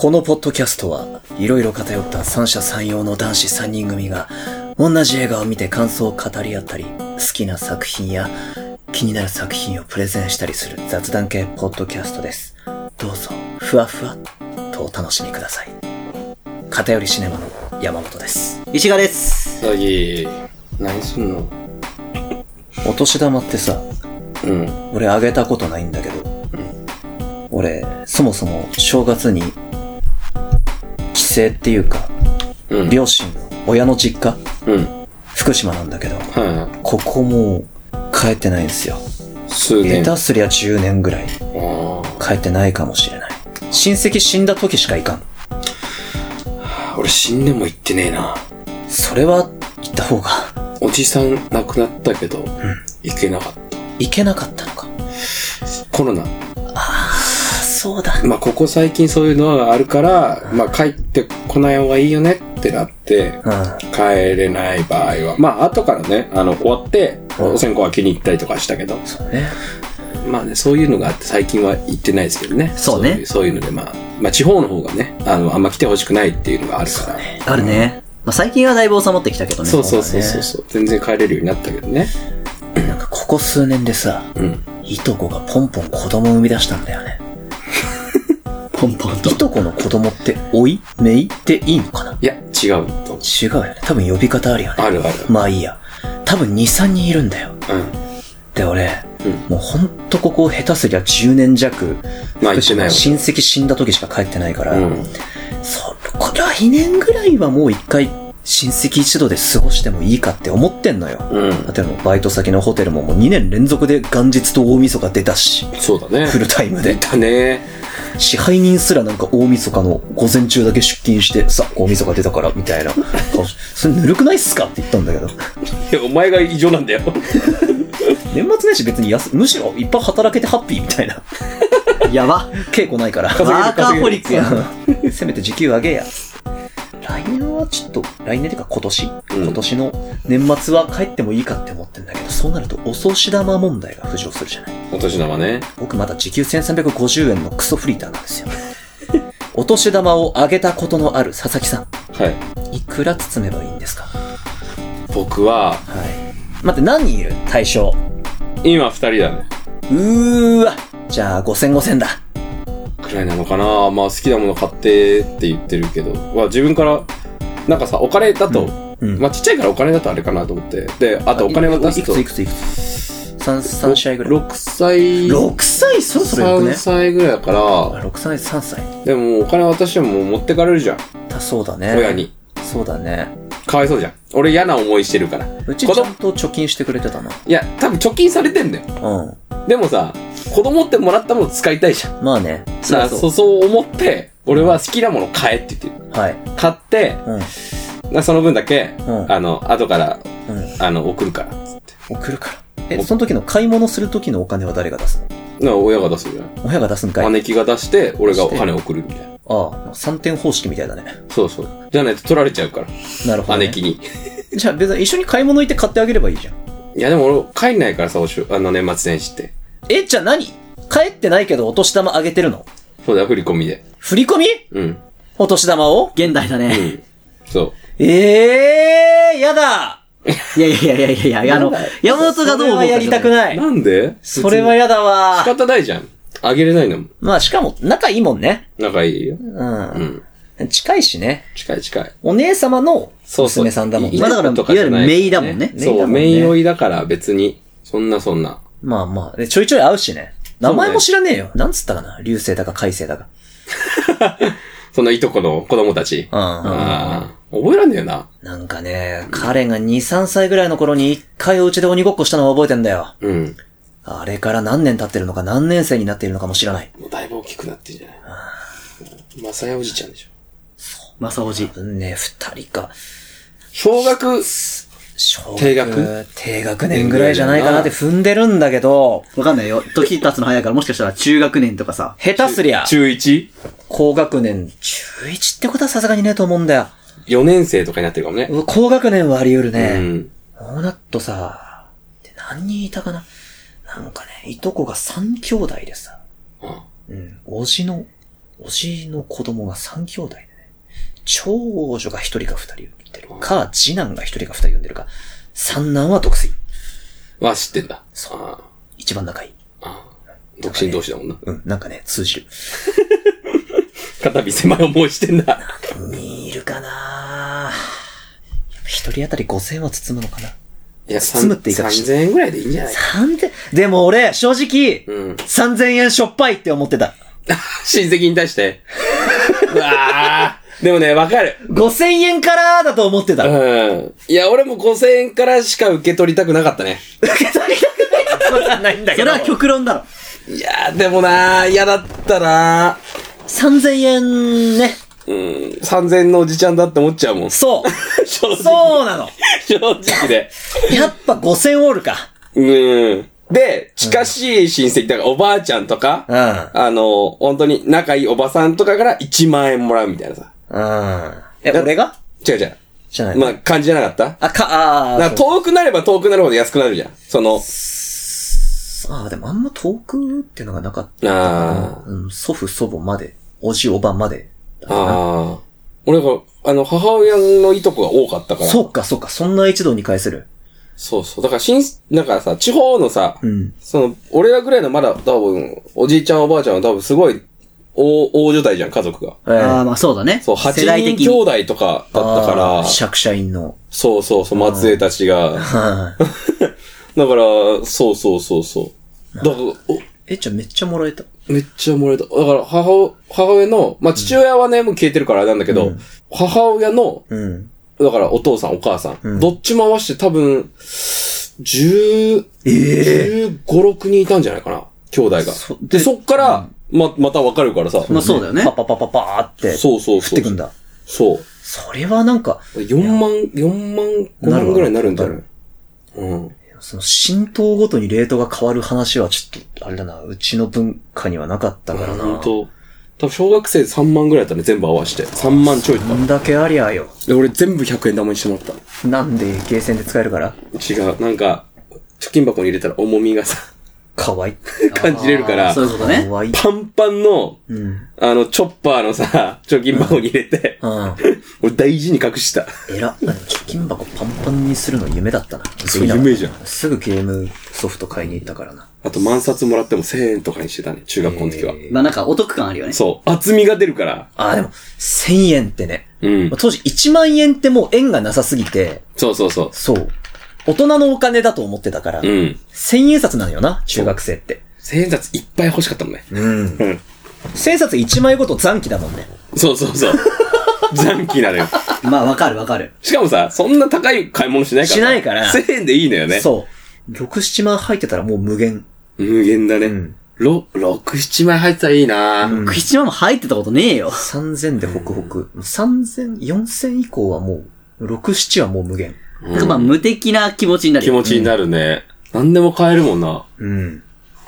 このポッドキャストは、いろいろ偏った三者三様の男子三人組が、同じ映画を見て感想を語り合ったり、好きな作品や気になる作品をプレゼンしたりする雑談系ポッドキャストです。どうぞ、ふわふわっとお楽しみください。偏りシネマの山本です。石川です。さぎ、何すんの？お年玉ってさ、うん。俺あげたことないんだけど、俺、そもそも正月に、帰省っていうか、うん。両親の親の実家、うん。福島なんだけど、はいはここもう帰ってないんですよ。い。数年。下手すりゃ10年ぐらいあ帰ってないかもしれない。親戚死んだ時しか行かん。あ。俺死んでも行ってねえな。それは行った方がおじさん亡くなったけど、行けなかった。行けなかったのか。コロナ。あ、そうだ。まあ、ここ最近そういうのがあるから、まあ、帰ってこない方がいいよねってなって、うん。帰れない場合は。まあ、後からね、あの、終わって、うんお線香開けに行ったりとかしたけど、そうね。まあね、そういうのがあって最近は行ってないですけどね。そうねそういうそういうので、まあ、まあ、地方の方がね、あの、あんま来てほしくないっていうのがあるから。あるね。まあ、最近はだいぶ収まってきたけどね。そうそうそうそううそう、全然帰れるようになったけどね。なんかここ数年でさ、うん。いとこがポンポン子供を生み出したんだよね。ポンポンとい。とこの子供って、おい？めいっていいのかな？いや、違うと思う。違うよね。多分呼び方あるよね。あるある。まあいいや。多分2、3人いるんだよ。うん。で、俺、うんもうほんとここ下手すりゃ10年弱、まあ親戚死んだ時しか帰ってないから、うん。そこ来年ぐらいはもう一回親戚一度で過ごしてもいいかって思ってんのよ。うん。だってもうバイト先のホテルももう2年連続で元日と大晦日出たし、そうだね。フルタイムで。だね。支配人すらなんか大晦日の午前中だけ出勤して、さ、大晦日出たから、みたいな顔し。それぬるくないっすかって言ったんだけど。いや、お前が異常なんだよ。年末年始別に安、むしろいっぱい働けてハッピーみたいな。やば。稽古ないから。ワーカーホリックや。せめて時給上げや。来年はちょっと、来年っていうか今年、うん今年の年末は帰ってもいいかって思ってんだけど、そうなるとお年玉問題が浮上するじゃない？お年玉ね。僕まだ時給1350円のクソフリーターなんですよ。お年玉をあげたことのある佐々木さはい。ん。いくら包めばいいんですか？僕は、はい。待って、何人いる？対象。今二人だね。うーわ。じゃあ、5000、5000だ。いなのかなまあ好きなもの買ってって言ってるけど。まあ自分から、なんかさ、お金だと、うん。まあちっちゃいからお金だとあれかなと思って。で、あとお金渡すといくつい、くついくつ ?3、三試合ぐらい。6歳、6歳そろそろよくね？3。歳ぐらいだから、あ6歳、3歳。でもお金渡しても持ってかれるじゃん。だそうだね。親。に。そうだね。かわいそうじゃん。俺嫌な思いしてるから。うちちゃんと貯金してくれてたな。いや、多分貯金されてんだよ。うん。でもさ、子供ってもらったもの使いたいじゃん。まあね。だからそう、そう思って、俺は好きなもの買えって言ってる。はい。買って、うん。なその分だけ、うんあの、後から、うん。あの、送るから、つって。送るから。え、その時の買い物する時のお金は誰が出すな親が出すじゃん。の親が出すんかい姉貴が出して、俺がお金送るみたいな。ああ、3点方式みたいだね。そうそう。じゃないと取られちゃうから。なるほど、ね。姉貴に。じゃあ別に一緒に買い物行って買ってあげればいいじゃん。いやでも俺、帰んないからさ、おしゅあの、年末年始って。え、じゃあ何？帰ってないけどお年玉あげてるの？そうだよ、振り込みで。振り込み？うん。お年玉を？現代だね。うん。そええー、やだいやいやいやいやいやあの、山本がどう思うかそれはやりたくう。ない。なんで？それはやだ仕わ。方ないじゃん。あげれないのもん。まあしかも仲いいもんね。仲いいよ。う。うんん。近いしね。近い近い。お姉様のそうそう。娘さんだもんね。まあだからいいわゆるメイだもんねそう、メイ追いだから別に、そんなそんな。まあまあ。で、ちょいちょい会うしね。名前も知らねえよ。なんつったかな？流星だか海星だか。そのいとこの子供たち。うん。覚えらんねえよな。なんかね、彼が2、3歳ぐらいの頃に一回お家で鬼ごっこしたのを覚えてんだよ。うん。あれから何年経ってるのか何年生になっているのかも知らない。もうだいぶ大きくなってんじゃない？まさやおじちゃんでしょ。まさおじ。ね、二人か。小学、小学低学低学年ぐらいじゃないかなって踏んでるんだけど、わかんないよ。時経つの早いから、もしかしたら中学年とかさ。下手すりゃ、中 1?4 高学年、中1ってことはさすがにねえと思うんだよ。年生とかになってるかもね。高学年はあり得るうね。ん。そうなっとさ、で何人いたかな？なんかね、いとこが3兄弟でさ、うんうん、おじのおじの子供が3兄弟でね、長女が1人か2人か、次男が1人か2人産んでるか、三男は独身。は知ってんだ。そうあ一番仲いい。あああ独身同士だもんな。うん、なんかね、通じる。肩身狭い思いしてんだ。いるかな一人当たり5000円は包むのかないや、包むって言い方し3000円ぐらいでいいんじゃない ?3000、でも俺、正直、うん。3000円しょっぱいって思ってた。親戚に対して。うわーでもね、わかる。5000円からだと思ってた。うん。いや、俺も5000円からしか受け取りたくなかったね。受け取りたくないってことはないんだけど。それは極論だろ。いやー、でもなー、嫌だったな3000円ね。ー。うん。3000円のおじちゃんだって思っちゃうもん。そう。正直。そうなの。正直で。やっぱ5000おるか。うん。で、近しい親戚だから、おばあちゃんとか、うん。あの、本当に仲いいおばさんとかから1万円もらうみたいなさ。うん。え、俺が？違う違う。じゃない。まあ、感じじゃなかった？あ、か、あーなんか遠くなれば遠くなるほど安くなるじゃん。その、あーでもあんま遠くっていうのがなかったあうん、祖父祖母まで、おじおばまで。ああ。俺が、あの、母親のいとこが多かったから。そうか、そうか、そんな一度に返せる。そうそう。だから、新、なんかさ、地方のさ、うん。その、俺らぐらいのまだ多分、おじいちゃんおばあちゃんは多分すごい、大、大所帯じゃん、家族が。ええああ、まあそうだね。そう、8世代的人兄に。弟とかだったから釈社員の。そうそうそう、末裔たちが。だかはい。ら、そうそうそうそう。だから、おえ、じゃあめっちゃもらえた？めっちゃ漏れた。だから、母、母親の、まあ、父親はね、もう消えてるからあれなんだけど、母親の、うん。だから、お父さん、お母さん、うんどっちも合わせて多分、十、ええ十五、六人いたんじゃないかな、兄弟が。そで、そっから、ま、またわかるからさ。まあそうだよねパ。パパパパーって。そうそうそう。降ってくんだ。そう。それはなんか、4万、4万、5万ぐらいになるんじゃない？うん。その浸透ごとにレートが変わる話はちょっと、あれだな、うちの文化にはなかったからな。本当多分小学生3万ぐらいだったね、全部合わせて。3万ちょいだっこんだけありゃよ。た。で、俺全部100円玉にしてもらった。なんでゲーセンで使えるから？違う、なんか、貯金箱に入れたら重みがさ、かわいい。感じれるからそう、いうことねか。わいい。パンパンの、うん。あの、チョッパーのさ、貯金箱に入れて、うん。俺大事に隠した。えら。あでも貯金箱パンパンにするの夢だったな。そう夢じゃんすぐゲームソフト買いに行ったからな。あと万冊もらっても1000円とかにしてたね、中学校の時は。えーまあなんかお得感あるよね。そう、厚みが出るから。あ、でも、1000円ってね。うん。当時1万円ってもう円がなさすぎて、そうそうそう。そう。大人のお金だと思ってたから、うん。1000円札なのよな、中学生って。1000円札いっぱい欲しかったもんね。うん。うん。1000円札1枚ごと残機だもんね。そうそうそう。残機なのよ。まあわかるわかる。しかもさ、そんな高い買い物しないから。しないから1000円でいいのよね。そう。6、7万入ってたらもう無限。無限だね。うんろ、6、7枚入ってたらいいな、うんクリスチマも入ってたことねえよ。3000でホクホク。3000、4000以降はもう、6、7はもう無限。なんかまあ無敵な気持ちになるよ。気持ちになるね。何でも買えるもんな。うん。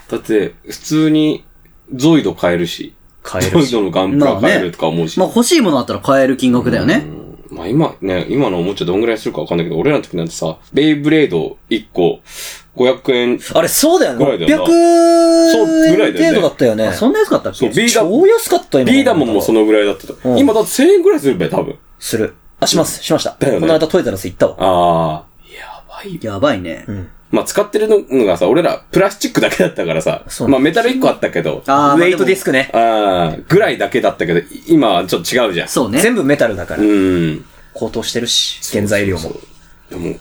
だって、普通に、ゾイド買えるし。ゾイ買えるし。ドのガンプラ買えるとか思うし。まあ欲しいものあったら買える金額だよね。うんまあ今ね、今のおもちゃどんぐらいするかわかんないけど、俺らの時なんてさ、ベイブレード1個、500円。あれ、そうだよね。ぐらいだよな600そうぐらいだよね程度だったよね。あそんな安かったっそう、けビーダ超安かった今。ビーダモンもそのぐらいだったと。うん今だって1000円ぐらいするべ、多分。する。あ、します。しました。だよねこの間トイザらス行ったわ。ああ。やばいよ。やばいね。うん。まあ使ってるのがさ、俺らプラスチックだけだったからさそ、うまあメタル1個あったけど、あウェイトディスクね。あー、ぐらいだけだったけど、今はちょっと違うじゃん。そうね。全部メタルだから。うん。高騰してるし、原材料もそう。でも、あ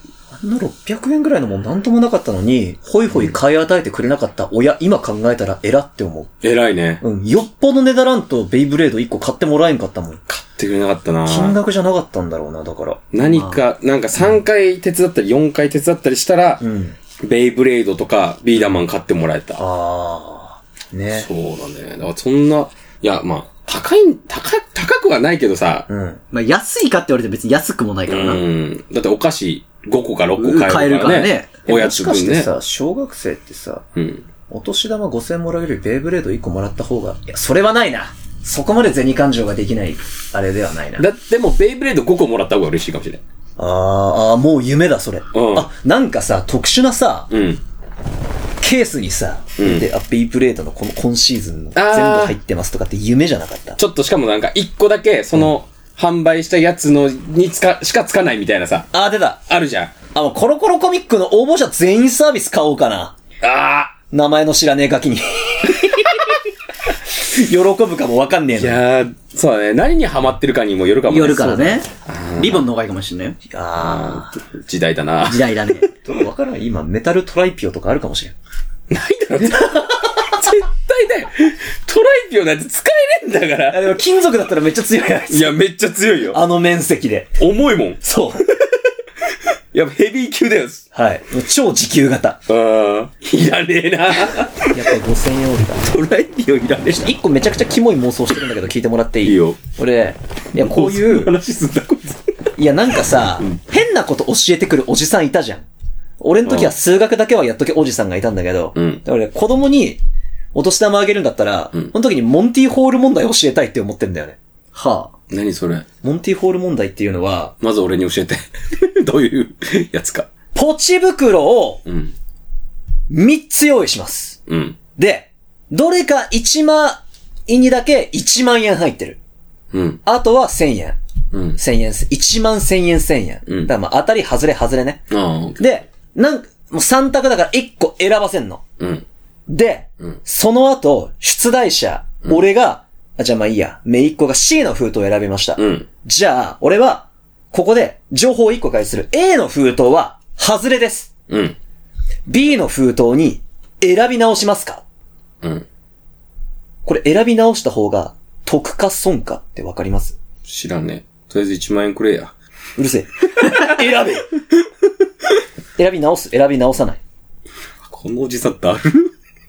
んな600円ぐらいのもんなんともなかったのに、ホイホイ買い与えてくれなかった親、今考えたら偉って思偉いね。う。うん。よっぽど値段らんとベイブレード1個買ってもらえんかったもん。買ってくれなかったな金額じゃなかったんだろうな、だから。何か、なんか3回手伝ったり4回手伝ったりしたらう、ん。ベイブレードとかビーダマン買ってもらえた。あー。ね。そうだね。だからそんな、いや、まあ、高い、高、高くはないけどさ、うん。まあ安いかって言われて別に安くもないからな。うん。だってお菓子5個か6個買えるからね。買えるからねおやもしかつ分ね。してさ、小学生ってさ、うん。お年玉5000もらうよりベイブレード1個もらった方が、いや、それはないな。そこまで銭感情ができない、あれではないな。だってもうベイブレード5個もらった方が嬉しいかもしれない。あーあー、もう夢だ、それ。うんあ、なんかさ、特殊なさ、うん。ケースにさ、うんで、あ、ベイプレートのこの今シーズンの全部入ってますとかって夢じゃなかった？ちょっとしかもなんか一個だけ、その、販売したやつの、につか、しかつかないみたいなさ、あー、出た。あるじゃん。あ、もうコロコロコミックの応募者全員サービス買おうかな。あ名前の知らねえガキに。喜ぶかもわかんねえあいの。やー、そうだね。何にハマってるかにもよるかもね。夜からね。リボンの方がいいかもしれないよ。あ時代だな。時代だね。ー、わからん。今、メタルトライピオとかあるかもしれん。ないだろ。絶対だよ。トライピオなんて使えねえんだから。あ、でも金属だったらめっちゃ強いやつ。いや、めっちゃ強いよ。あの面積で。重いもん。そう。やっぱヘビー級だよ。はい。超持久型。ああ、いらねえな。やっぱ5000円オールだ。トライピオいらねえな。一個めちゃくちゃキモい妄想してるんだけど聞いてもらっていい？いいよ。俺、いや、こういう、話すんだ、こいつ。いや、なんかさ、変なこと教えてくるおじさんいたじゃん。俺の時は数学だけはやっとけおじさんがいたんだけど、うん俺、子供にお年玉あげるんだったら、んその時にモンティホール問題教えたいって思ってんだよね。は何それ？モンティホール問題っていうのは、まず俺に教えて。どういうやつか。ポチ袋をうん。3つ用意します。うん。で、どれか1万円にだけ1万円入ってる。うん。あとは1000円。うん。1000円、1万1000円1000円。うんだからまあ当たり外れ外れね。あで、なん、もう3択だから1個選ばせんの。うん。で、うんその後、出題者、俺が、あ、じゃあまあいいや、めいっ子が C の封筒を選びました。うん。じゃあ、俺は、ここで、情報を1個返する。A の封筒は、外れです。うん。B の封筒に、選び直しますか？うん。これ選び直した方が、得か損かってわかります？知らんねえ。とりあえず1万円くれや。うるせえ。選べ選び直す選び直さないこのおじさんだる？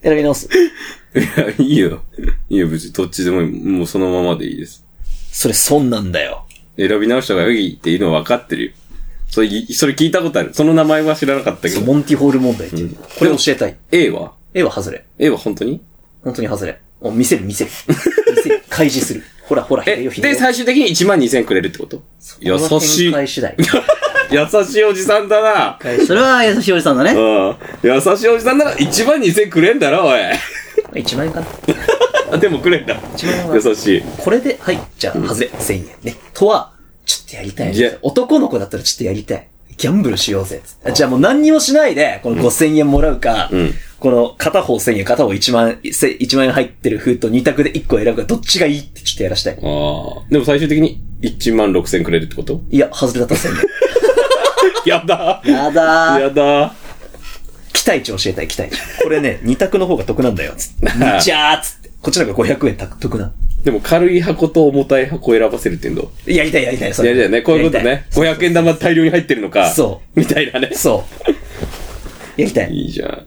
選び直す。いや、いいよ。いいよ、別にどっちでもいい。もうそのままでいいです。それ損なんだよ。選び直した方がいいっていうのは分かってるよ。それ、いそれ聞いたことある。その名前は知らなかったけそう、ど。モンティホール問題っていう。これ教えたい。A は？A は外れ。?A は本当に？本当に外れ。もう見せる見せる。見せる。開示する。ほらほら、で、最終的に1万2000円くれるってこと？優しい。展開次第。優しいおじさんだな。あ。それは優しいおじさんだね。うん。優しいおじさんなら1万2000円くれんだろ、おい。1万円かな。あ、でもくれんだ。1万円は。優しい。これで、はい、じゃあ、外れ、1000円ね。とは、ちょっとやりたいいや。男の子だったらちょっとやりたい。ギャンブルしようぜ。じゃあもう何にもしないで、この5000円もらうか、うんこの片方1000円、片方1万、せ1万円入ってる封筒2択で1個選ぶか、どっちがいいってちょっとやらしたい。ああ。でも最終的に1万6000円くれるってこと？いや、外れだったら1000 やだ。円。やだー。やだ。期待値教えたい、期待値。これね、2択の方が得なんだよ、つって。にちゃーっつって。こっちの方が500円得な。でも軽い箱と重たい箱を選ばせるっていうの。やりたい、やりたい、そいやいやね、こういうことね。500円玉大量に入ってるのか。。そうみたいなねたい。。そう。やりたい。いいじゃん。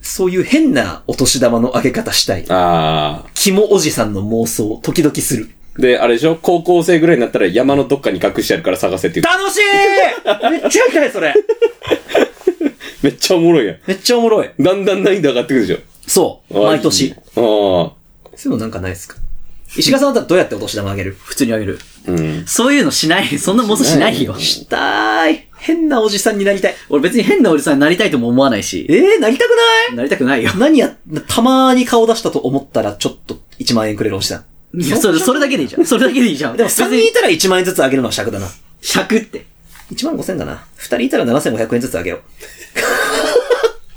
そういう変なお年玉の上げ方したい。あキモおじさんの妄想、時々する。あ。で、あれでしょ？高校生ぐらいになったら山のどっかに隠してあるから探せっていう。楽しいめっちゃやりたい、それ。めっちゃおもろいやん。めっちゃおもろい。だんだん難易度上がってくるでしそう。ょ。毎年。あー。あそういうのなんかないですか？石川さんだったらどうやってお年玉あげる？普通にあげる。あ。うん。そういうのしない。そんな妄想しないよ。したーい。変なおじさんになりたい。俺別に変なおじさんになりたいとも思わないし。えー、なりたくない？なりたくないよ。何や、たまーに顔出したと思ったらちょっと1万円くれるおじさん。いや、それ、それだけでいいじゃん。それだけでいいじゃん。でも3人いたら1万円ずつあげるのは尺だな。尺って。1万5千だな。2人いたら7500円ずつあげよう。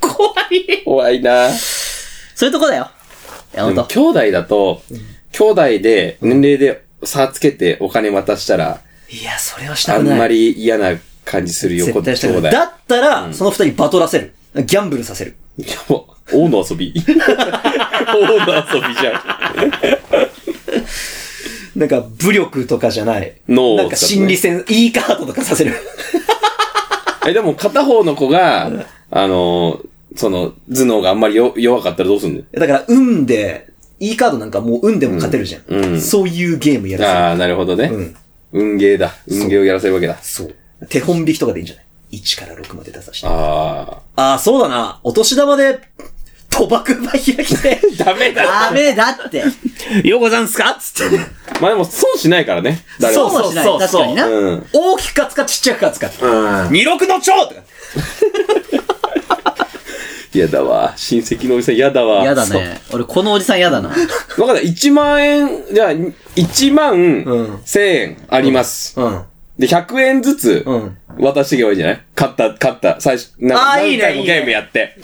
怖い。怖いなそういうとこだよ。やでもほんと。兄弟だと、兄弟で年齢で差つけてお金渡したら、いや、それはしたあんくない。まり嫌な感じするよ、絶対したく兄弟。ない。だったら、その二人バトらせる。ギャンブルさせる。いやもう王の遊び。王の遊びじゃん。なんか、武力とかじゃない。脳をなんか心理戦、いいカードとかさせる。え、でも片方の子が、あの、その、頭脳があんまりよ弱かったらどうすんの？だから、運で、いいカードなんかもう運でも勝てるじゃん。うんうんそういうゲームやらせる。ああ、なるほどね。うん運ゲーだ。運ゲーをやらせるわけだ。そう。手本引きとかでいいんじゃない ?1 から6まで出させて。あああー、そうだな。お年玉で、賭博場開きて。あ。ダメだ。ダメだって。ようござんすか？つって。まあでも損しないからね。誰もそうそうしない。確かにな。うん。大きく勝つかちっちゃく勝つか。うん。二六の蝶とか。やだわ。親戚のおじさんやだわ。やだね。俺、このおじさんやだな。わかった。1万円、じゃあ、1万うん1000円あります。うん。で、100円ずつうん。渡していけばいいんじゃない？勝った、勝った。最初、なあーいいねいいね何回もゲームやって。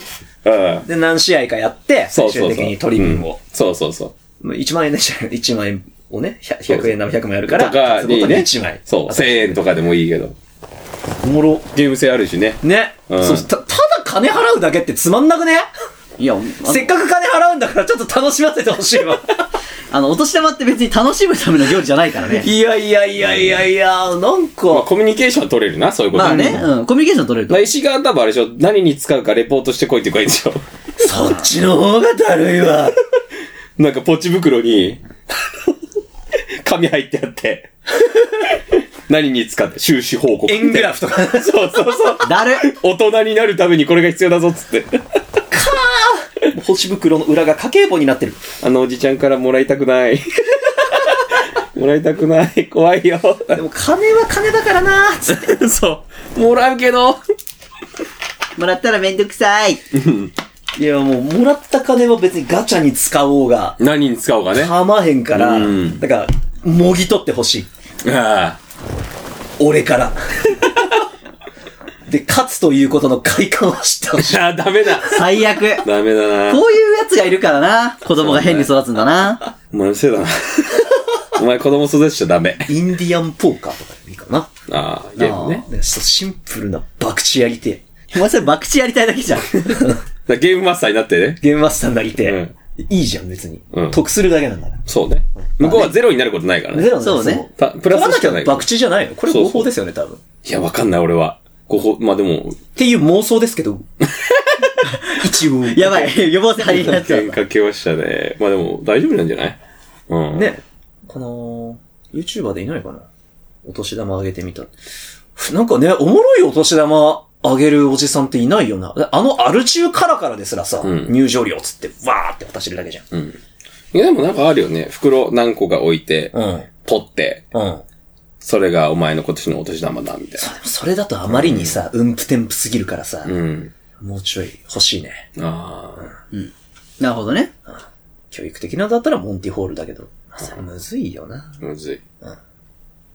うん。で、何試合かやって、そうそうそう。最終的に取り分を。うんそうそうそう。まあ1万円でしたよ。1万円をね、100 100円なら100枚あるから、とかそのにね。1枚。そう、1000円とかでもいいけど。おもろ。ゲーム性あるしね。ね。うんそうた、ただ金払うだけってつまんなくね？いや、あせっかく金払うんだからちょっと楽しませてほしいわ。あの、お年玉って別に楽しむための行事じゃないからね。いやいやいやいやいや、なんまあ、か、コミュニケーションは取れるな、そういうことまあね、うん、コミュニケーション取れると。石川多分あれでしょ何に使うかレポートしてこいって言えばいいんでしょそっちの方がだるいわ。なんかポチ袋に、紙入ってあって、何に使って収支報告。円グラフとか。そうそうそう。だる大人になるためにこれが必要だぞっつって。星袋の裏が家計簿になってる。あのおじちゃんからもらいたくない。もらいたくない。怖いよ。でも金は金だからなつって。そう。もらうけど。もらったらめんどくさい。いやもう、もらった金は別にガチャに使おうが、何に使おうかね。構わへんから、うんだから、もぎ取ってほしい。あ俺から。で、勝つということの快感を知ってほしい。あ。ダメだ。最悪。ダメだな。こういうやつがいるからな。子供が変に育つんだな。お前のせいだな。お前子供育てちゃダメ。インディアンポーカーとかでもいいかな。ああ、ゲームね。ねそうシンプルな博打やりてえ。お前それ博打やりたいだけじゃん。ゲームマスターになってね。ゲームマスターになりてえ。うんいいじゃん、別に。うん得するだけなんだから。そうね。向こうはゼロになることないからね。ゼロなんだよそうね。たプラスしかない。博打じゃないの？これ合法ですよね、多分。っいや、わかんない、俺は。ここ、まあでも、ていう妄想ですけど。一応。やばい。予防線張りになっちゃうけましたね。まあでも、大丈夫なんじゃない？うん。。ね。この、YouTuber でいないかな？お年玉あげてみた。なんかね、おもろいお年玉あげるおじさんっていないよな。あのアル中カラカラですらさ、うん入場料つって、わーって渡してるだけじゃん。うん。いや、でもなんかあるよね。袋何個か置いて、うん。取って、うん。それがお前の今年のお年玉だ、みたいそでもそれだとあまりにさ、うんぷてんぷすぎるからさ、な。うん。もうちょい欲しいね。ああ。なるほどね。教育的なのだったらモンティホールだけど、まあそれむずいよな。むずい。うん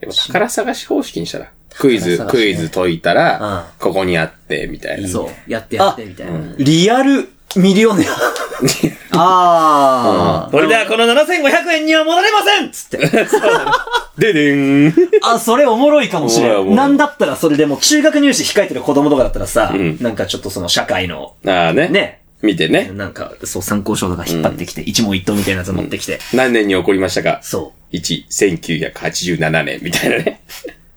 やっぱ宝探し方式にしたら。クイズ、クイズ解いたら、ここにあって、みたいな。そう。やってやって、みたいな。リアルミリオネア。ああ。これではこの7500円には戻れませんつって。ででん。あ、それおもろいかもしれん。なんだったらそれでも中学入試控えてる子供とかだったらさ、うんなんかちょっとその社会の、ああね。ね、見てね。なんか、そう参考書とか引っ張ってきて、一問一答みたいなやつ持ってきて、何年に起こりましたか？そ ?1、1987年、みたいなね。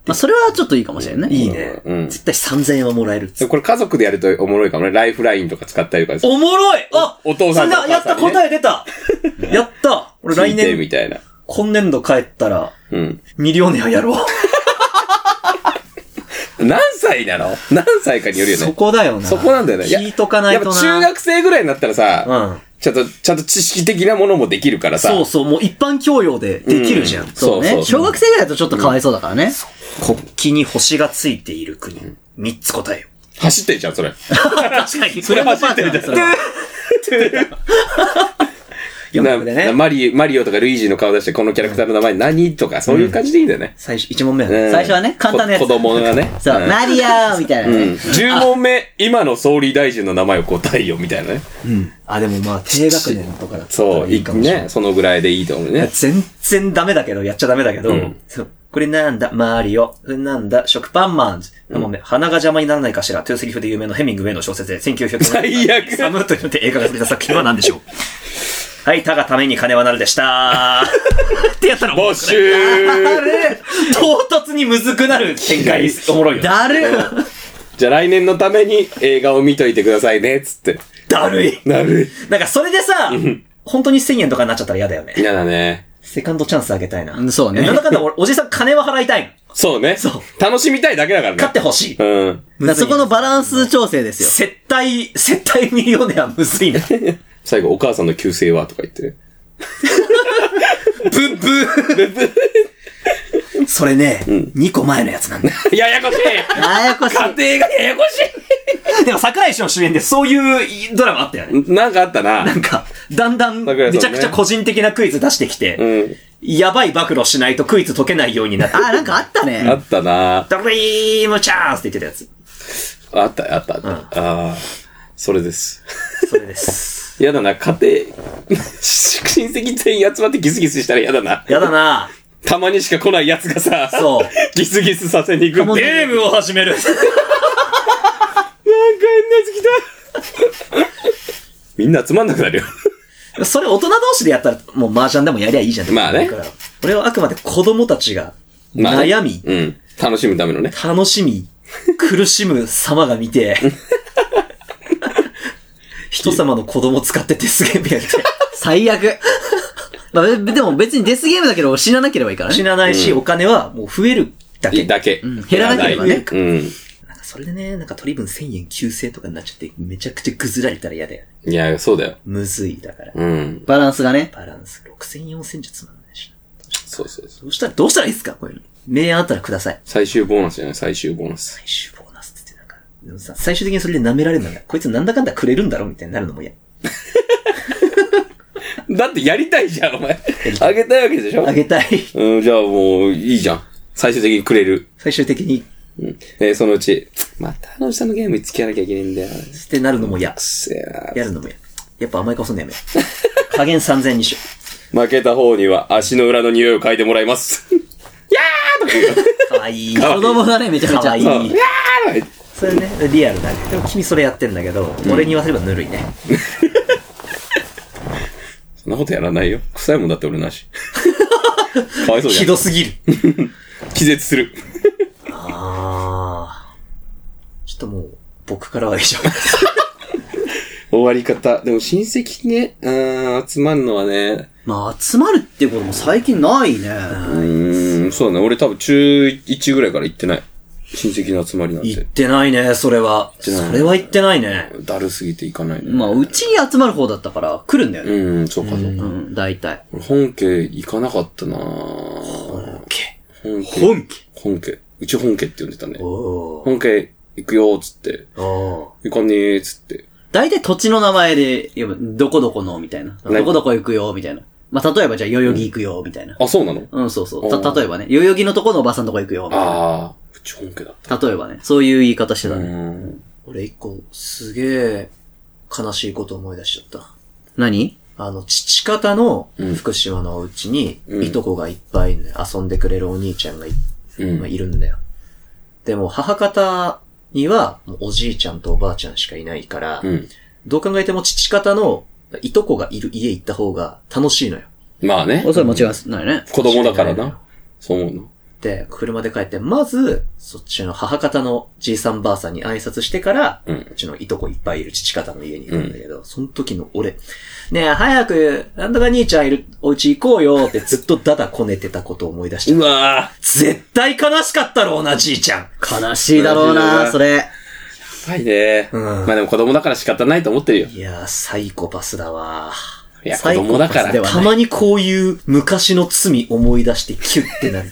まあ、それはちょっといいかもしれんね。う。いいね。うん絶対3000円はもらえるこれ家族でやるとおもろいかもね。ライフラインとか使ったりとかさおもろいあお父さんとお母さんにねやった答え出た やった俺来聞いてみ年、たいな。今年度帰ったら、うん。ミリオネアやろう。何歳なの？何歳かによるよね。そこだよな。そこなんだよね。聞いとかないとな。やっぱ中学生ぐらいになったらさ、うん。ちゃんと、ちゃんと知識的なものもできるからさ。そうそう、もう一般教養でできるじゃん。うんそうね。小学生ぐらいだとちょっとかわいそうだからね。国旗に星がついている国。三つ答えよ。走ってんじゃん、それ。確かに。それ走ってるじゃん、それ。な四択でね。マリ、マリオとかルイージの顔出して、このキャラクターの名前何とか、そういう感じでいいんだよね。最初、一問目はね。うん最初はね簡単なやつこ子供がね。そう、んマリオーみたいなうん。ね。10問目、今の総理大臣の名前を答えよ、みたいなね。うん。あ、でもまあ、低学年とかだったそう、らいいいかもしれないね。。そのぐらいでいいと思うね。全然ダメだけど、やっちゃダメだけど、これなんだ、マリオ。これなんだ、食パンマンズ。もうね、鼻が邪魔にならないかしら。というセリフで有名なヘミングウェイの小説で、1900年。最悪サムーとによって映画化された作品は何でしょうはい、他がために金はなるでした。ってやったら、募集唐突にむずくなる展開、おもろいよ。だる じゃあ来年のために映画を見といてくださいね、つって。だるい。なる。なんかそれでさ、本当に1000円とかになっちゃったら嫌だよね。嫌だね。セカンドチャンスあげたいな。うんそうねなんだかんだ俺、おじさん金は払いたいの。そうね。そう楽しみたいだけだからね。勝ってほしい。うん。だからそこのバランス調整ですよ。接待、接待ミリオネアむずいな。最後、お母さんの旧姓はとか言ってね。ブッブーそれね、2個前のやつなんだ。ややこしいややこしい。家庭がややこしでも桜井翔主演でそういうドラマあったよね。なんかあったな。なんか、だんだん、桜井さんねめちゃくちゃ個人的なクイズ出してきて、うん。やばい暴露しないとクイズ解けないようになって、あ、なんかあったあね。ったな。ドリームチャンスって言ってたやつ。あった、あった、あった。ああ、それです。それです。やだな、家庭、親戚全員集まってギスギスしたらやだな。やだなたまにしか来ない奴がさ、そう。ギスギスさせに行く。ゲームを始める。なんか変なやつ来た。みんな集まんなくなるよ。それ大人同士でやったら、もう麻雀でもやりゃいいじゃん。まあね俺はあくまで子供たちが、まあね悩み、うん。楽しむためのね。楽しみ、苦しむ様が見て、人様の子供使ってデスゲームやりたい。最悪。まあ、ででも別にデスゲームだけど死ななければいいからね。死なないし、お金はもう増えるだけ。だけ。ん減らなければねうん。なんかそれでね、なんか取り分1000円救済とかになっちゃって、めちゃくちゃぐずられたら嫌だよね。いや、そうだよ。むずい、だから。うん。バランスがね。バランス、6000、4000じゃつまんないしな。そうそうそう。どうしたら、どうしたらいいですか？こういうの。名案あったらください。最終ボーナスじゃない？最終ボーナス。最終ボでもさ、最終的にそれで舐められるんだこいつなんだかんだくれるんだろみたいになるのも嫌。だってやりたいじゃん、お前。あげたいわけでしょ？あげたい。うん、じゃあもう、いいじゃん。最終的にくれる。最終的に、うん。えーそのうち、またあの下のゲームに付き合わなきゃいけないんだよ。ってなるのも嫌く。せえなやるのも嫌。やっぱ甘い顔すんのやめよう。加減3000にしよ負けた方には足の裏の匂いを嗅いでもらいます。う。かわいい。子供だね、めちゃめちゃ。いいそういやーそれね、リアルだね。でも君それやってんだけど、俺に言わせればぬるいね。そんなことやらないよ。臭いもんだって俺なし。かわいそうじゃん。ひどすぎる。気絶する。あー。ちょっともう、僕からは以上です。終わり方。でも親戚ね、うーん、集まんのはね、まあ、集まるっていうことも最近ないね。うーん、そうだね。俺多分中1ぐらいから行ってない。親戚の集まりなん言っててないね、それは。それは言ってないね。だるすぎて行かないね。まあ、うちに集まる方だったから来るんだよね。うん、そうかそうか。うん、大体。俺本家行かなかったな本家。本家。本家？本家。うち本家って呼んでたね。本家行くよ、つって。お行かねえ、つって。大体土地の名前で呼ぶ、どこどこの、みたいな。ねどこどこ行くよ、みたいな。まあ、例えばじゃあ、代々木行くよ、みたいな。あ、そうなの？うん、そうそう。た、例えばね、代々木のとこのおばさんのとこ行くよ、みたいな。ああ、うち本家だった。例えばね、そういう言い方してたうね。ん。俺一個、すげえ、悲しいこと思い出しちゃった。何？あの、父方のうん福島のお家に、うんいとこがいっぱい、ね、遊んでくれるお兄ちゃんがい,、うんまあ、いるんだよ。でも、母方には、もうおじいちゃんとおばあちゃんしかいないから、うん。どう考えても父方のいとこがいる家行った方が楽しいのよ。まあね。それ間違いないね。子供だからな。そう思う車で帰って、まず、そっちの母方のじいさんばあさんに挨拶してから、うんうちのいとこいっぱいいる父方の家に行くんだけど、その時の俺、ねえ、早く、なんとか兄ちゃんいるお家行こうよってずっとダダこねてたことを思い出しうた。わ絶対悲しかったろうな、じいちゃん。悲しいだろうな、それ。ー。はいね。うんまあでも子供だから仕方ないと思ってるよ。いやー、サイコパスだわ。いや、子サイコ供だから。たまにこういう昔の罪思い出してキュッてなる。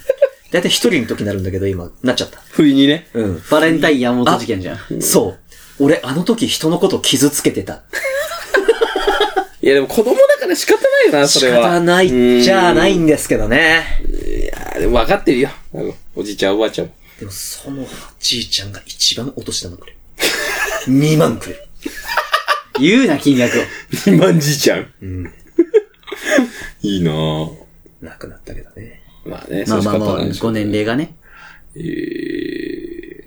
だいたい一人の時になるんだけど、今、なっちゃった。不意にね。うん。バレンタイン山本事件じゃん。そう。俺、あの時人のこと傷つけてた。いやでも子供だから仕方ないよな、そ仕れは。方ないじゃないんんですけどね。いやでも分かってるよ。おじいちゃん、おばあちゃん。でもそのじいちゃんが一番お年玉くれる。2万くれる。言うな、金額を。2万じいちゃん。うん。いいなぁ。なくなったけどね。まあね、まあまあまあ、ご年齢がね。え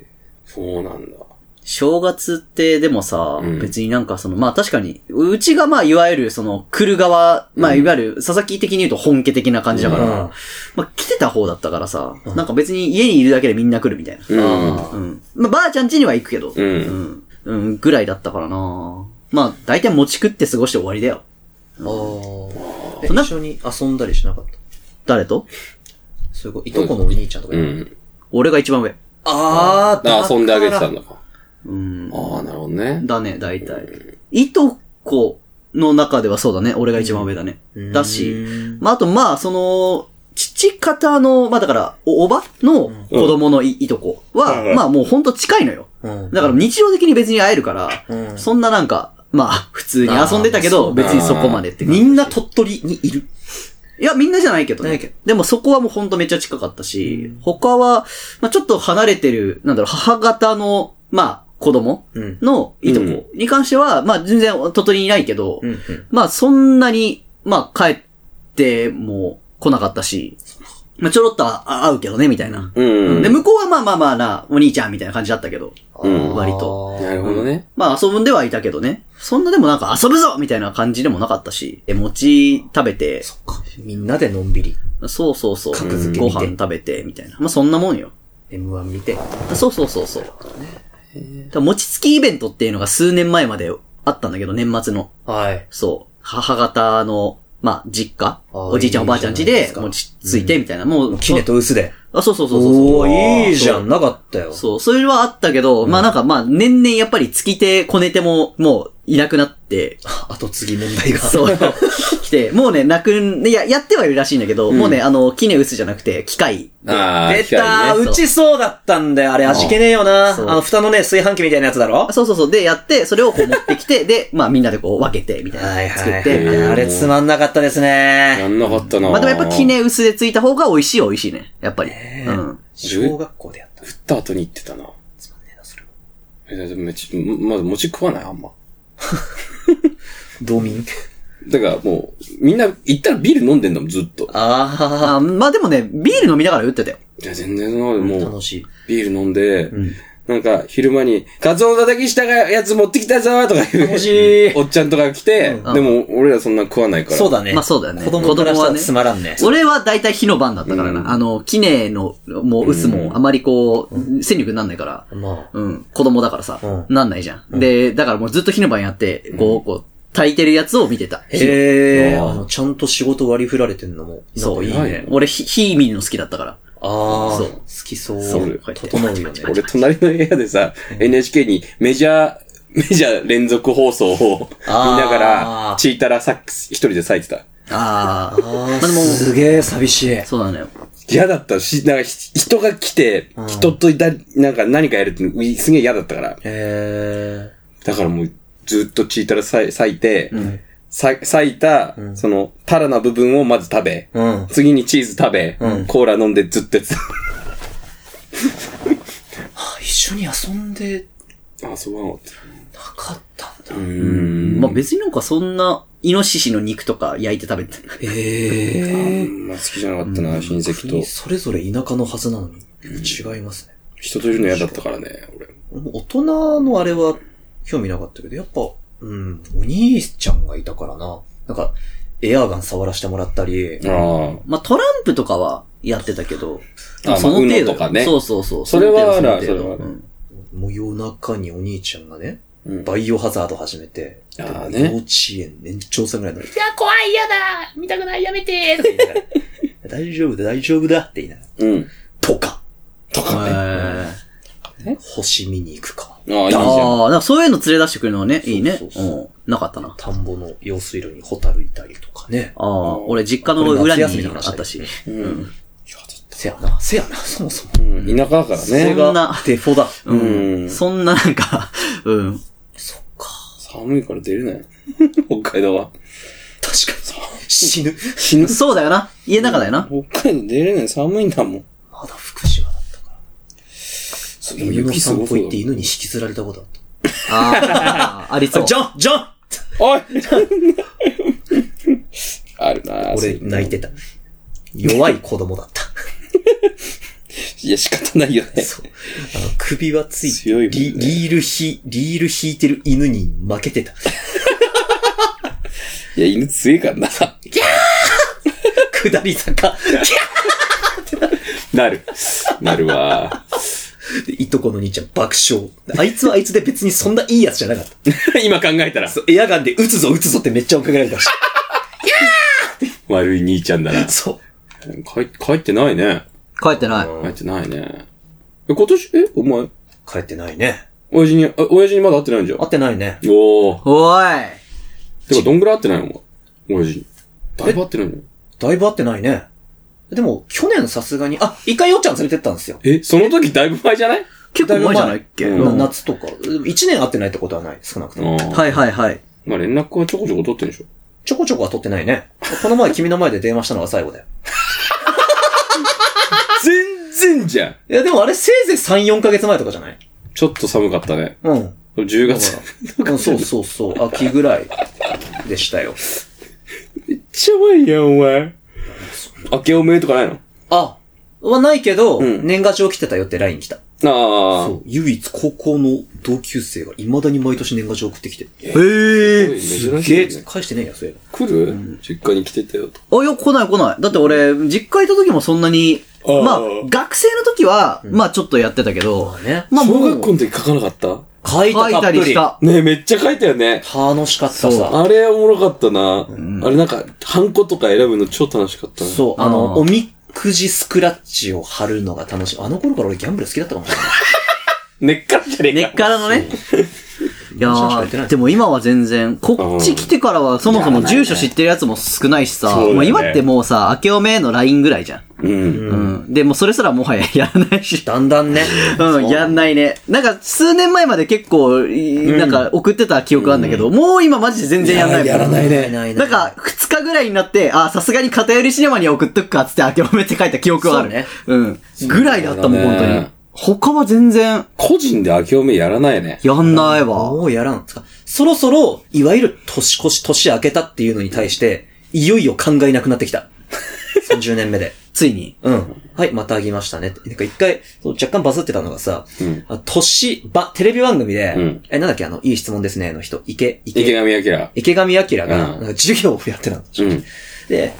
えそうなんだ。正月ってでもさ、うん別になんかその、まあ確かに、うちがまあいわゆるその、来る側、まあいわゆる佐々木的に言うと本家的な感じだから、うんまあ来てた方だったからさ、なんか別に家にいるだけでみんな来るみたいな。うん。うん。まあばあちゃん家には行くけど、うんうん。うん、ぐらいだったからなまあ大体餅食って過ごして終わりだよ。ああ。えそんな一緒に遊んだりしなかった？誰と？そういうこと、いとこのお兄ちゃんとかうん。俺が一番上。あー、あ遊んであげてたんだ。だか。うん。ああ、なるほどね。だね、大体。いとこの中ではそうだね。俺が一番上だね。うんだし、まあ、あと、まあ、その、父方の、まあだから、お、おばの子供のい,、いとこは、うんまあもうほんと近いのよ。うんだから日常的に別に会えるから、うんそんななんか、まあ、普通に遊んでたけど、別にそこまでって。みんな鳥取にいる。いや、みんなじゃないけどねど。でもそこはもうほんとめっちゃ近かったし、他は、まあちょっと離れてる、なんだろう、母方の、まあ、子供うん。のいとこに関しては、まあ全然鳥取にいないけど、うん。うん。まあそんなに、まあ帰っても来なかったし、まあちょろっとあ会うけどね、みたいな。うん。で、向こうはまあまあまあな、お兄ちゃんみたいな感じだったけど、うん割と。なるほどね。まあ遊ぶんではいたけどね。そんなでもなんか遊ぶぞみたいな感じでもなかったし、で餅食べて、みんなでのんびり。そうそうそう。格付けご飯食べて、みたいな。まあそんなもんよ。M1 見て。そうそうそうそう。だ餅つきイベントっていうのが数年前まであったんだけど、年末の。はい。そう。母方の、まあ、実家？おじいちゃんおばあちゃん家でいいじゃないですか餅ついてみたいな。もう、キネと薄で。あ、そうそうそうそうそう。おー、いいじゃ。んなかったよ。そう、それはあったけど、まあなんかまあ、年々やっぱり月手、小ネ手も、もう、いなくなって、後継ぎ問題が。そう、来て、もうね、なくん、いや、やってはいるらしいんだけど、もうね、あの、キネウスじゃなくて、機械で。ああ、出たねうちそうだったんだよ。あれ味気ねえよな。あの、蓋のね、炊飯器みたいなやつだろ？あそうそうそう。で、やって、それをこう持ってきて、で、まあみんなでこう分けて、みたいな。はい。作って。あれつまんなかったですやね。んなかったなまあでもやっぱキネウスでついた方が美味しいは美味しいね。やっぱり。えうん。小学校でやった。振った後に言ってたな。つまんねえな、それも。え、でもめち、まず餅食わない？あんま。道民。だからもう、みんな行ったらビール飲んでんだもん、ずっと。ああまあでもね、ビール飲みながら打ってたよ。いや、全然そんなことあ、もう楽、しい。ビール飲んで、なんか、昼間に、カツオのたたきしたやつ持ってきたぞとか言う。楽しい おっちゃんとか来て、でも、俺らそんな食わないから。そうだね。まあそうだよね子供はねつまらんね。俺は大体火の番だったからな。うんあの、キネの、もう、薄も、あまりこう、戦力になんないから。まあ。うん。子供だからさ、うんなんないじゃん。で、だからもうずっと火の番やって、こう、こう、炊いてるやつを見てた。へえ、ちゃんと仕事割り振られてんのも、なんかいいそうね。俺、火、火見るの好きだったから。ああ、そう好きそう。そう整うよね。俺、隣の部屋でさ、NHK にメジャー、メジャー連続放送を見あーながら、チータラサックス一人で咲いてた。ああ。すげえ寂しい。そうなのよ。嫌だったし、なんかひ人が来て、人といた、なんか何かやるってすげえ嫌だったから。へえ。だからもうずっとチータラ咲い咲いて、さ咲いた、その、タラの部分をまず食べ、うん。次にチーズ食べ、うんコーラ飲んでずっとやって 一緒に遊んであ、そうなのなかったんだ。うーん。まあ別になんかそんな、イノシシの肉とか焼いて食べてへあえ。んま好きじゃなかったな、親戚と国。それぞれ田舎のはずなのに、違いますね。人といるの嫌だったからね、俺。大人のあれは興味なかったけど、やっぱ、うん、お兄ちゃんがいたからな。なんか、エアガン触らせてもらったり、あまあトランプとかはやってたけど、あその程度。まあ UNO とかね。そうそうそう。それはあるの程度それはある。うん。もう夜中にお兄ちゃんがね、うん。バイオハザード始めて、あーね。幼稚園年長さんぐらいの、いいや、怖い、嫌だ。見たくない、やめてとか言いながら大丈夫だ、大丈夫だって言いながら、あ。うん。とか、とかね。へ星見に行くか。ああ、いいじゃん。ああ、なんかそういうの連れ出してくるのはね、いいね。そうそうそううん。なかったな。田んぼの用水路にホタルいたりとかね。ああ、俺実家の裏にあったし。うん。せやな、せやな、そもそも。うん田舎だからそね。んなデフォだ。ううんん。そんななんか、うん。そっか。寒いから出れない。北海道は。確かに。死ぬ。死ぬ。そうだよな。家の中だよな。北海道出れない。寒いんだもん。まだ福島。そ犬の散歩行って犬に引きずられたことあっああ、ありそう。た。ジョンジョンおい あるな俺泣いてた。弱い子供だった。いや、仕方ないよね。そう。あの、首はついて、強いねリリールひ、リール引いてる犬に負けてた。いや、犬強いからな。下り坂。なる。なるわ。で いとこの兄ちゃん爆笑。あいつはあいつで別にそんないいやつじゃなかった。今考えたら、そうエアガンで撃つぞ撃つぞってめっちゃ追っかけられたし。悪い兄ちゃんだな。そう。帰、帰ってないね。帰ってない。帰ってないね。え、今年、え、お前、帰ってないね。親父に、あ、親父にまだ会ってないんじゃん。会ってないね。おー。おい。てか、どんぐらい会ってないの？お前。親父に。だいぶ会ってないの？だいぶ会ってないね。でも、去年さすがに、あ、一回よっちゃん連れてったんですよ。え、その時だいぶ前じゃない？結構前じゃないっけ、うんなうん夏とか。一年会ってないってことはない、少なくとも。うんはいはいはい。まあ連絡はちょこちょこ取ってるでしょ。ちょこちょこは取ってないね。この前君の前で電話したのが最後だよ。全然じゃんいや、でもあれせいぜい3、4ヶ月前とかじゃない？ちょっと寒かったね。うん。10月。うんそうそうそう。秋ぐらいでしたよ。めっちゃ前やん、お前。明けおめとかないの？あ、はないけど、うん年賀状来てたよって LINE 来た。あそう。唯一高校の同級生が未だに毎年年賀状送ってきて。へあ。え。珍しい、ゲーね。返してねえや、そういえ来る、実家に来てたよと。あ、いや、来ない来ない。だって俺、実家いた時もそんなに、あーまあ、学生の時は、まあちょっとやってたけば。どま、あね。まあもう、小学校の時書かなかった？書いた書いたり。りした。ねえ、めっちゃ書いたよね。楽しかったそうさ。あれおもろかったな。あれなんか、ハンコとか選ぶの超楽しかったね。そう、ああの、ーおみくじスクラッチを貼るのが楽しい。あの頃から俺ギャンブル好きだったかもしれない。根っからじゃねえか。根っからのね。いやー、でも今は全然、こっち来てからはそもそも住所知ってるやつも少ないしさ、今ってもうさ、明けおめの LINE ぐらいじゃん。うん。うん。で、もうそれすらもはややらないし。だんだんね。うん、やんないね。なんか、数年前まで結構、いなんか、送ってた記憶あるんだけど、もう今マジで全然やんないもん。やらないねなんか、二日ぐらいになって、あ、さすがに偏りシネマには送っとくかっつって明けおめって書いた記憶はある。ねうん。ぐらいだったもん、本当に。他は全然、個人で明けおめやらないね。やんないわ。もうやらん。つかそろそろ、いわゆる年越し、年明けたっていうのに対して、いよいよ考えなくなってきた。30年目で。ついに。うん。はい、またあげましたね。なんか一回、若干バズってたのがさ、うんあ年、ば、テレビ番組で、うんえ、なんだっけ、あの、いい質問ですね、の人、池、池、池上彰。池上彰が、うんなんか授業をやってたの。うん。で、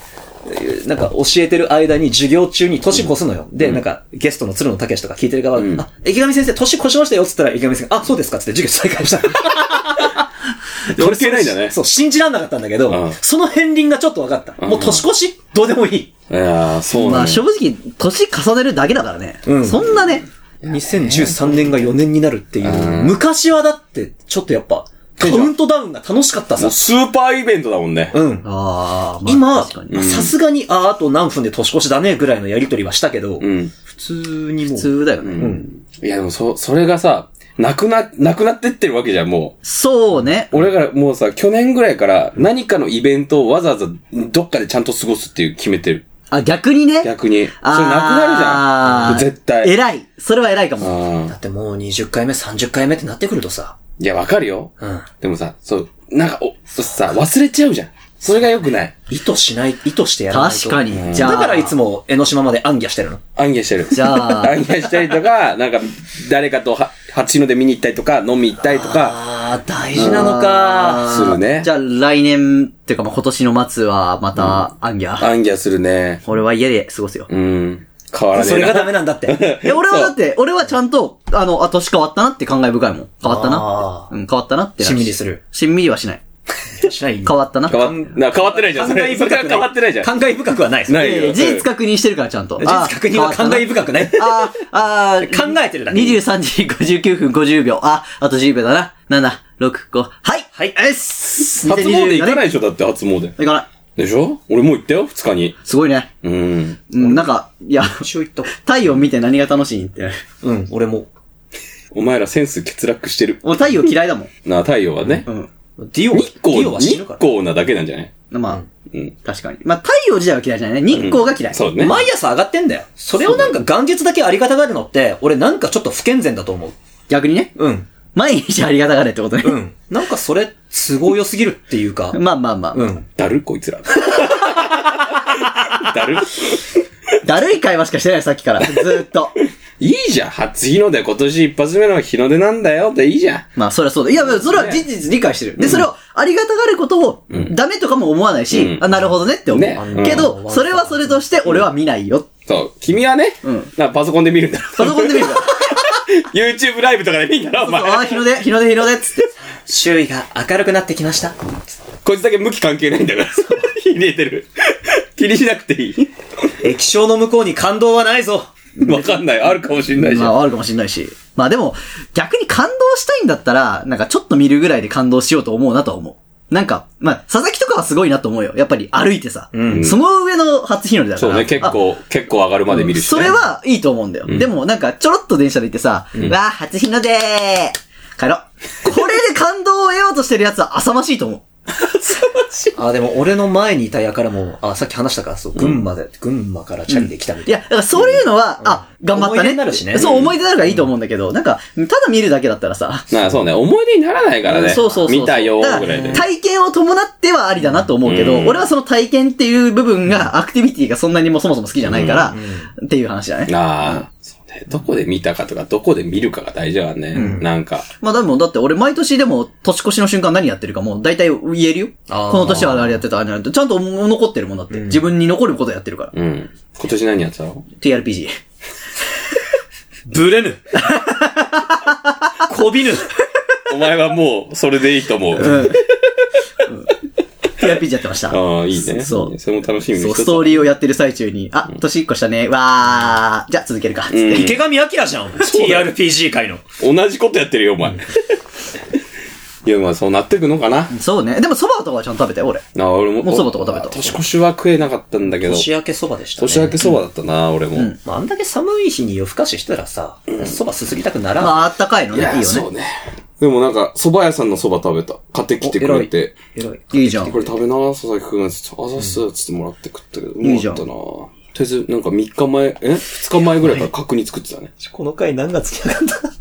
なんか教えてる間に授業中に年越すのよ。で、なんかゲストの鶴野武とか聞いてる側が、うんあ、池上先生年越しましたよっつったら池上先生が、あ、そうですかっつって授業再開した。関係ないんだね。そう、信じらんなかったんだけど、うんその片鱗がちょっと分かった。もう年越しどうでもいい。いやー、そうまあ正直、年重ねるだけだからね。うんそんなね。2013年が4年になるっていう。うん昔はだって、ちょっとやっぱ、カウントダウンが楽しかったさもう。スーパーイベントだもんね。うん。ああ、まあ今、確かに。まあさすがに、あ、あと何分で年越しだね、ぐらいのやりとりはしたけど、うん。普通にもう。普通だよね。うん。いやでもそ、それがさ、なくな、なくなってってるわけじゃん、もう。そうね。俺がもうさ、去年ぐらいから何かのイベントをわざわざどっかでちゃんと過ごすっていう決めてる。あ、逆にね？逆に。それなくなるじゃん。絶対。偉い。それは偉いかも。うんだってもう20回目、30回目ってなってくるとさ、いや、わかるよ。うん。でもさ、そう、なんか、お、そうさ、忘れちゃうじゃん。それが良くない。意図しない、意図してやらないと。確かに。じゃあ。だからいつも江ノ島まで暗記してるの。暗記してる。じゃあ 暗記したりとか、なんか、誰かとは、初日の出見に行ったりとか、飲み行ったりとか、ああ、大事なのか。するねじゃあ来年っていうかまあ今年の末はまた、アンギャ。暗記はするね。俺は家で過ごすよ。うん。変わらねえな。それがダメなんだって。いや、俺はだって、俺はちゃんと、あの、あ、年変わったなって感慨深いもん。変わったな。うん、変わったなってなしんみりする。しんみりはしない。しない変わったな。変わ、な、変わってないじゃん。それ、それは変わってないじゃん。感慨深くはない。ないよえー事実確認してるから、ちゃんと。事実確認は感慨深くない。あー、あー、考えてるだけ23時59分50秒。あ、あと10秒だな。7、6、5。はい。はいえっす。初詣行かないいでしょだって初詣。行かない。でしょ？俺もう行ったよ二日に。すごいね。うん。うん、なんか、いや、一応言った。太陽見て何が楽しいんって。うん、俺も。お前らセンス欠落してる。俺太陽嫌いだもん。な、太陽はね。うん。ディオ、日光、ディオは死日ぬから。光なだけなんじゃない？まあ、うん。確かに。まあ、太陽自体は嫌いじゃないね。日光が嫌い。そうね。毎朝上がってんだよ。それをなんか元日だけありがたがるのって、俺なんかちょっと不健全だと思う。逆にね。うん。毎日ありがたがれってことね。うん。なんかそれ、都合良すぎるっていうか。まあまあまあ。うん。だるこいつら。だるだるい会話しかしてない、さっきから。ずーっと。いいじゃん。初日の出、今年一発目の日の出なんだよっていいじゃん。まあ、そりゃそうだ。いや、それは事実理解してる。で、それをありがたがることを、ダメとかも思わないし、うんあ、なるほどねって思う。ねうけど、んそれはそれとして俺は見ないよ。そう。君はね、うんパソコンで見るんだろ。パソコンで見るから。YouTube ライブとかで見んだろ、お前。ああ、日の出、日の出、日の出っつって。周囲が明るくなってきました。こいつだけ向き関係ないんだから。火入れてる。気にしなくていい。液晶の向こうに感動はないぞ。わかんない。あるかもしんないじゃん。まあ、あるかもしれないし。まあでも、逆に感動したいんだったら、なんかちょっと見るぐらいで感動しようと思うなとは思なんか、まあ、佐々木とかはすごいなと思うよ。やっぱり歩いてさ。うんその上の初日の出だから。そうね、結構、結構上がるまで見るし、ね。それはいいと思うんだよ。でもなんか、ちょろっと電車で行ってさ、うわー、初日の出ー帰ろう。これで感動を得ようとしてるやつは浅ましいと思う。あ、でも俺の前にいた輩も、あ、さっき話したから、そう、群馬で、群馬からチャリで来たみたいな。いや、だからそういうのは、あ、頑張ったね。思い出になるしねそう、思い出になるからいいと思うんだけど、なんか、ただ見るだけだったらさ、なあ、そうね、思い出にならないからね。そうそうそうそう。見たよーぐらいで。体験を伴ってはありだなと思うけど、うん俺はその体験っていう部分が、アクティビティがそんなにもそもそも好きじゃないから、っていう話だね。なあ、そうね。どこで見たかとか、どこで見るかが大事だからね。なんか。まあでも、だって俺毎年でも年越しの瞬間何やってるかもう大体言えるよ。この年はあれやってた、あれやってた。ちゃんと残ってるもんだって。自分に残ることやってるから。うん。今年何やってたの？TRPG。ブレぬ こびぬお前はもう、それでいいと思う。TRPG やってました。ああ、いいね。そうそれも楽しみそう、ストーリーをやってる最中に、あ、年一個したね。わー、じゃあ続けるか。池上彰じゃん !TRPG 界の。同じことやってるよ、お前。いや、まあ、そうなってくのかな。そうね。でも蕎麦とかはちゃんと食べたよ、俺。あ、俺も。もう蕎麦とか食べた年越しは食えなかったんだけど。年明けそばでしたね。年明けそばだったな、俺も。まあ、あんだけ寒い日に夜更かししたらさ、そばすすりたくならん。まあ、あったかいのね。いいよね。そうね。でもなんか、蕎麦屋さんの蕎麦食べた。買ってきてくれて。えらい。いいじゃん。これ食べな、佐々木くん。つってあざっす、つってもらって食ったけど、うまいいじゃんかったなとりあえず、なんか3日前、え ?2 日前ぐらいから角煮作ってたね。この回何月に上がった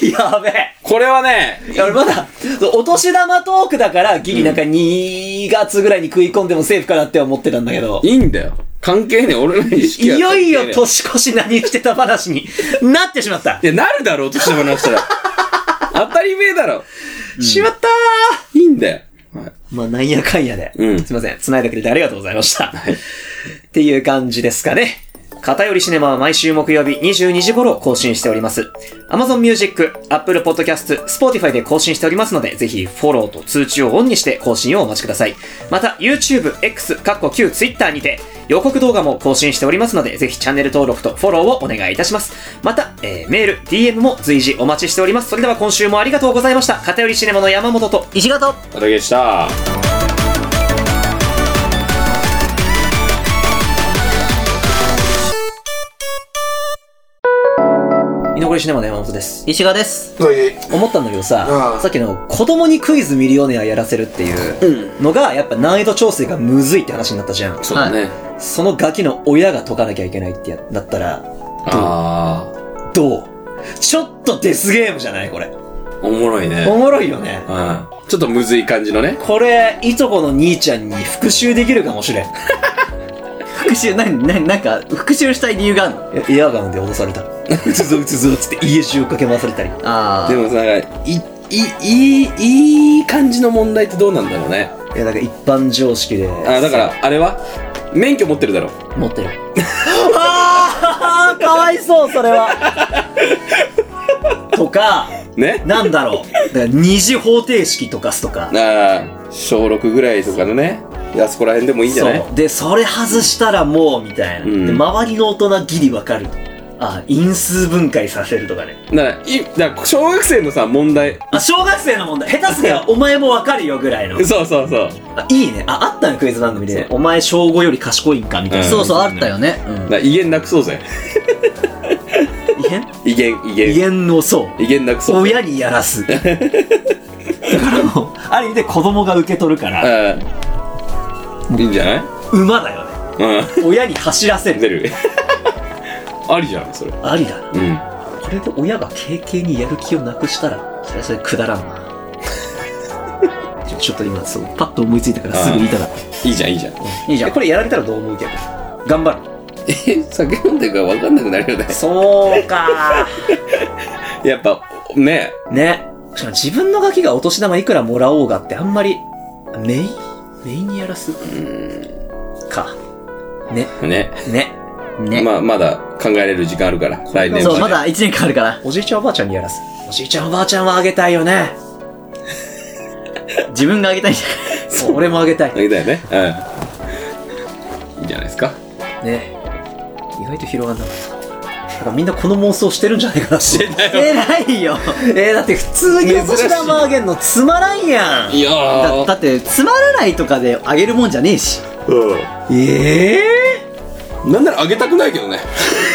やべえ。これはね、いや、俺まだ、お年玉トークだから、ギリなんか2月ぐらいに食い込んでもセーフかなって思ってたんだけど、いいんだよ。関係ねえ、俺らに意い識はよいよ年越し何してた話になってしまった。えいや、なるだろう、年玉なしたら。当たり前だろ。しまったいいんだよ。はい。まあ、なんやかんやで。うんすいません。繋いでくれてありがとうございました。っていう感じですかね。偏りシネマは毎週木曜日22時頃更新しております。Amazon Music、Apple Podcast、Spotify で更新しておりますので、ぜひフォローと通知をオンにして更新をお待ちください。また、YouTube、X、かっこ旧 Twitter にて予告動画も更新しておりますので、ぜひチャンネル登録とフォローをお願いいたします。また、えーメール、DM も随時お待ちしております。それでは今週もありがとうございました。偏りシネマの山本と、石形ただけでした。残りシネマの山本です。石形です。思ったんだけどあさ、あさっきの子供にクイズミリオネアやらせるっていうのが、やっぱ難易度調整がむずいって話になったじゃん。そうだね。そのガキの親が解かなきゃいけないってやなったら、あどう？ちょっとデスゲームじゃない？これ。あ、おもろいね。おもろいよね。うん。ちょっとむずい感じのね。これ、いとこの兄ちゃんに復讐できるかもしれん。復讐、なに、なんか、復讐したい理由があるの？エアガンで脅された。撃つぞ撃つぞっつって家中駆け回されたり。あでもさ、なんか、い、い、いい、いい感じの問題ってどうなんだろうね。いや、だから一般常識で。あ、だから、あれは？免許持ってるだろ。持ってる。ああかわいそう、それは。とか、ね？なんだろう。だから二次方程式とかすとか。ああ、小6ぐらいとかのね。いや、そこら辺でもいいんじゃない？で、それ外したらもう、みたいな。うんで、周りの大人ギリわかる。あ、因数分解させるとかね。だから、い、だから小学生のさ、問題。あ、小学生の問題。下手すりゃお前もわかるよぐらいの。そうそうそう。あいいね。あ、あったのクイズ番組で。お前小5より賢いんかみたいな。うんそうそう、あったよね。うん威厳なくそうぜ。異変 威厳、威厳。威厳のそう。威厳なくそうぜ。親にやらす。だからもう、ある意味で子供が受け取るから、うん。いいんじゃない？馬だよね。うん。親に走らせる。出る。ありじゃん、それ。ありだな。うん。これで親が軽々にやる気をなくしたら、それはそれくだらんな。ちょちょっと今、そう、パッと思いついたからすぐ言いたかった。いいじゃん、いいじゃん。いいじゃん。えこれやられたらどう思うけど。頑張る。え、酒飲んでるから分かんなくなるよね。そうか やっぱ、ね。ね。しかも自分のガキがお年玉いくらもらおうがってあんまり、メイメイにやらす？か。ね。ね。ね。ね。まあ、まだ考えれる時間あるから、来年そう、までだ1年間あるから。おじいちゃんおばあちゃんにやらす。おじいちゃんおばあちゃんはあげたいよね。自分があげたいんじもう俺もあげたい。あげたよね。うん。いいんじゃないですか。ね。意外と広がんなかった。からみんなこの妄想してるんじゃないかなしてない。よ。えー、だって普通にお年玉あげんのつまらんやん。いやー。だだって、つまらないとかであげるもんじゃねえし。うえん。なんならあげたくないけどね。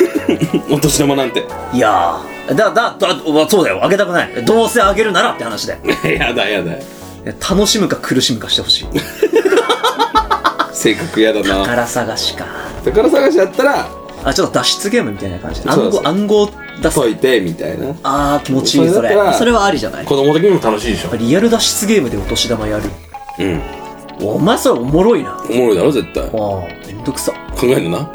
お年玉なんて。ー、いやー。だ、だ、だ、そうだよ。あげたくない。どうせあげるならって話で。やだやだ。楽しむか苦しむかしてほしい。性格やだな。宝探しか。宝探しやったら、あ、ちょっと脱出ゲームみたいな感じで。暗号、そうそう暗号出す。解いて、みたいな。あー、気持ちいい、それそれだった。らそれはありじゃない子供的にも楽しいでしょ。リアル脱出ゲームでお年玉やる。うん。お前それおもろいな。あおもろいだろ、絶対。あ、めんどくさ。考えるな。